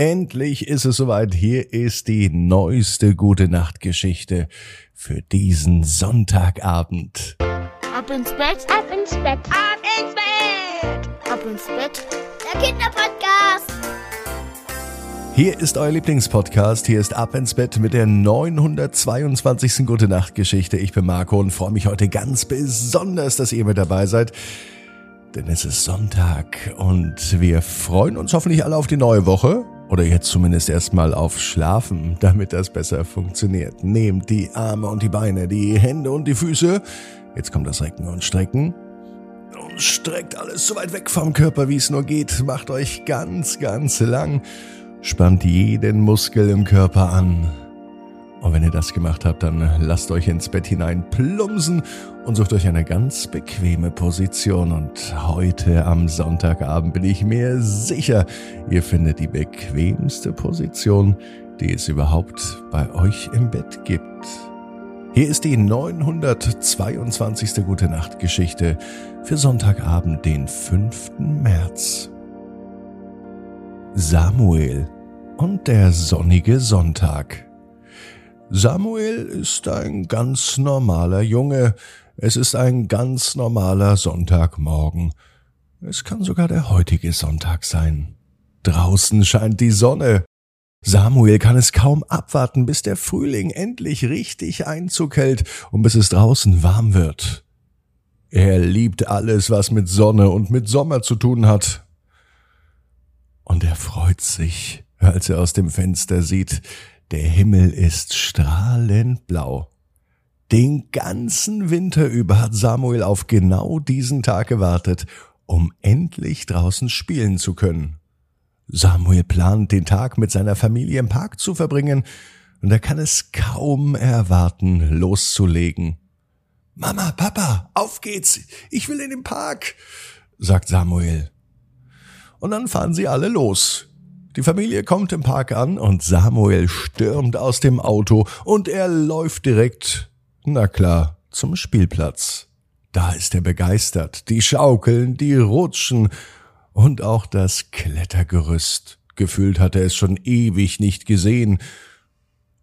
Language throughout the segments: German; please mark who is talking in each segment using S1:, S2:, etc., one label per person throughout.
S1: Endlich ist es soweit. Hier ist die neueste gute Nachtgeschichte für diesen Sonntagabend.
S2: Ab ins Bett,
S3: Ab ins Bett,
S2: ab ins Bett, ab ins Bett.
S3: der Kinderpodcast.
S1: Hier ist euer Lieblingspodcast. Hier ist Ab ins Bett mit der 922. Gute Nacht Geschichte. Ich bin Marco und freue mich heute ganz besonders, dass ihr mit dabei seid. Denn es ist Sonntag und wir freuen uns hoffentlich alle auf die neue Woche. Oder jetzt zumindest erstmal auf Schlafen, damit das besser funktioniert. Nehmt die Arme und die Beine, die Hände und die Füße. Jetzt kommt das Recken und Strecken. Und streckt alles so weit weg vom Körper, wie es nur geht. Macht euch ganz, ganz lang. Spannt jeden Muskel im Körper an. Und wenn ihr das gemacht habt, dann lasst euch ins Bett hinein plumpsen und sucht euch eine ganz bequeme Position. Und heute am Sonntagabend bin ich mir sicher, ihr findet die bequemste Position, die es überhaupt bei euch im Bett gibt. Hier ist die 922. Gute Nacht Geschichte für Sonntagabend, den 5. März. Samuel und der sonnige Sonntag. Samuel ist ein ganz normaler Junge. Es ist ein ganz normaler Sonntagmorgen. Es kann sogar der heutige Sonntag sein. Draußen scheint die Sonne. Samuel kann es kaum abwarten, bis der Frühling endlich richtig Einzug hält und bis es draußen warm wird. Er liebt alles, was mit Sonne und mit Sommer zu tun hat. Und er freut sich, als er aus dem Fenster sieht, der Himmel ist strahlend blau. Den ganzen Winter über hat Samuel auf genau diesen Tag gewartet, um endlich draußen spielen zu können. Samuel plant, den Tag mit seiner Familie im Park zu verbringen, und er kann es kaum erwarten, loszulegen. Mama, Papa, auf geht's, ich will in den Park, sagt Samuel. Und dann fahren sie alle los. Die Familie kommt im Park an und Samuel stürmt aus dem Auto und er läuft direkt, na klar, zum Spielplatz. Da ist er begeistert. Die Schaukeln, die Rutschen und auch das Klettergerüst. Gefühlt hat er es schon ewig nicht gesehen.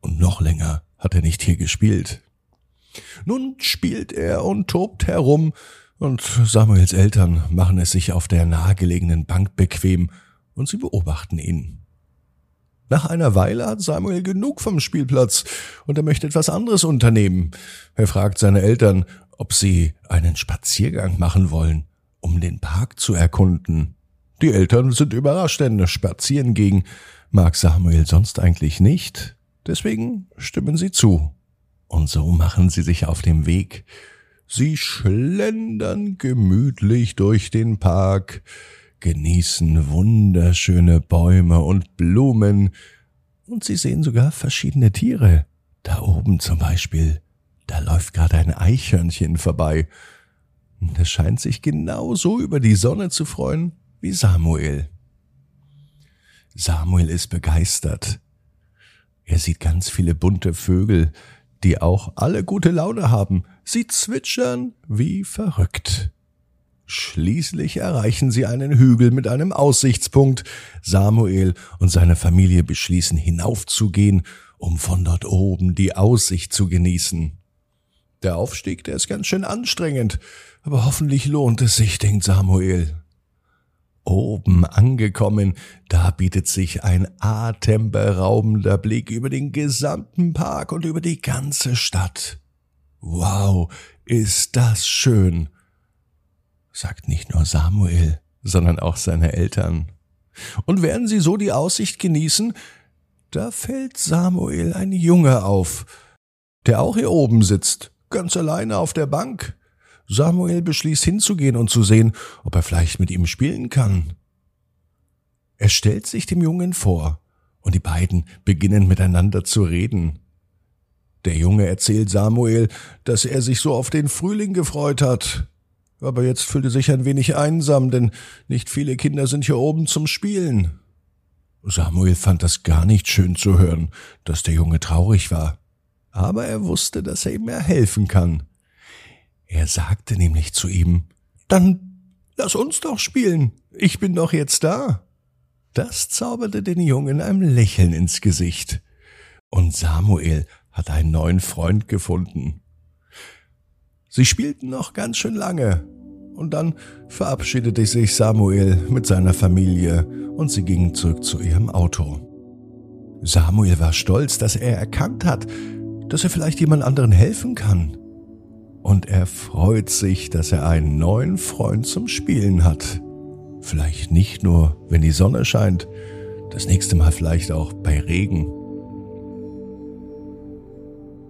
S1: Und noch länger hat er nicht hier gespielt. Nun spielt er und tobt herum, und Samuels Eltern machen es sich auf der nahegelegenen Bank bequem, und sie beobachten ihn. Nach einer Weile hat Samuel genug vom Spielplatz und er möchte etwas anderes unternehmen. Er fragt seine Eltern, ob sie einen Spaziergang machen wollen, um den Park zu erkunden. Die Eltern sind überrascht, denn spazieren gehen mag Samuel sonst eigentlich nicht. Deswegen stimmen sie zu. Und so machen sie sich auf den Weg. Sie schlendern gemütlich durch den Park, genießen wunderschöne Bäume und Blumen, und sie sehen sogar verschiedene Tiere. Da oben zum Beispiel, da läuft gerade ein Eichhörnchen vorbei. Es scheint sich genauso über die Sonne zu freuen wie Samuel. Samuel ist begeistert. Er sieht ganz viele bunte Vögel, die auch alle gute Laune haben. Sie zwitschern wie verrückt. Schließlich erreichen sie einen Hügel mit einem Aussichtspunkt. Samuel und seine Familie beschließen hinaufzugehen, um von dort oben die Aussicht zu genießen. Der Aufstieg, der ist ganz schön anstrengend, aber hoffentlich lohnt es sich, denkt Samuel. Oben angekommen, da bietet sich ein atemberaubender Blick über den gesamten Park und über die ganze Stadt. Wow, ist das schön, sagt nicht nur Samuel, sondern auch seine Eltern. Und während sie so die Aussicht genießen, da fällt Samuel ein Junge auf, der auch hier oben sitzt, ganz alleine auf der Bank. Samuel beschließt hinzugehen und zu sehen, ob er vielleicht mit ihm spielen kann. Er stellt sich dem Jungen vor, und die beiden beginnen miteinander zu reden. Der Junge erzählt Samuel, dass er sich so auf den Frühling gefreut hat. Aber jetzt fühlte sich ein wenig einsam, denn nicht viele Kinder sind hier oben zum Spielen. Samuel fand das gar nicht schön zu hören, dass der Junge traurig war. Aber er wusste, dass er ihm mehr helfen kann. Er sagte nämlich zu ihm, Dann lass uns doch spielen. Ich bin doch jetzt da. Das zauberte den Jungen ein Lächeln ins Gesicht. Und Samuel hat einen neuen Freund gefunden. Sie spielten noch ganz schön lange, und dann verabschiedete sich Samuel mit seiner Familie und sie gingen zurück zu ihrem Auto. Samuel war stolz, dass er erkannt hat, dass er vielleicht jemand anderen helfen kann. Und er freut sich, dass er einen neuen Freund zum Spielen hat. Vielleicht nicht nur, wenn die Sonne scheint, das nächste Mal vielleicht auch bei Regen.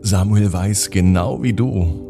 S1: Samuel weiß genau wie du,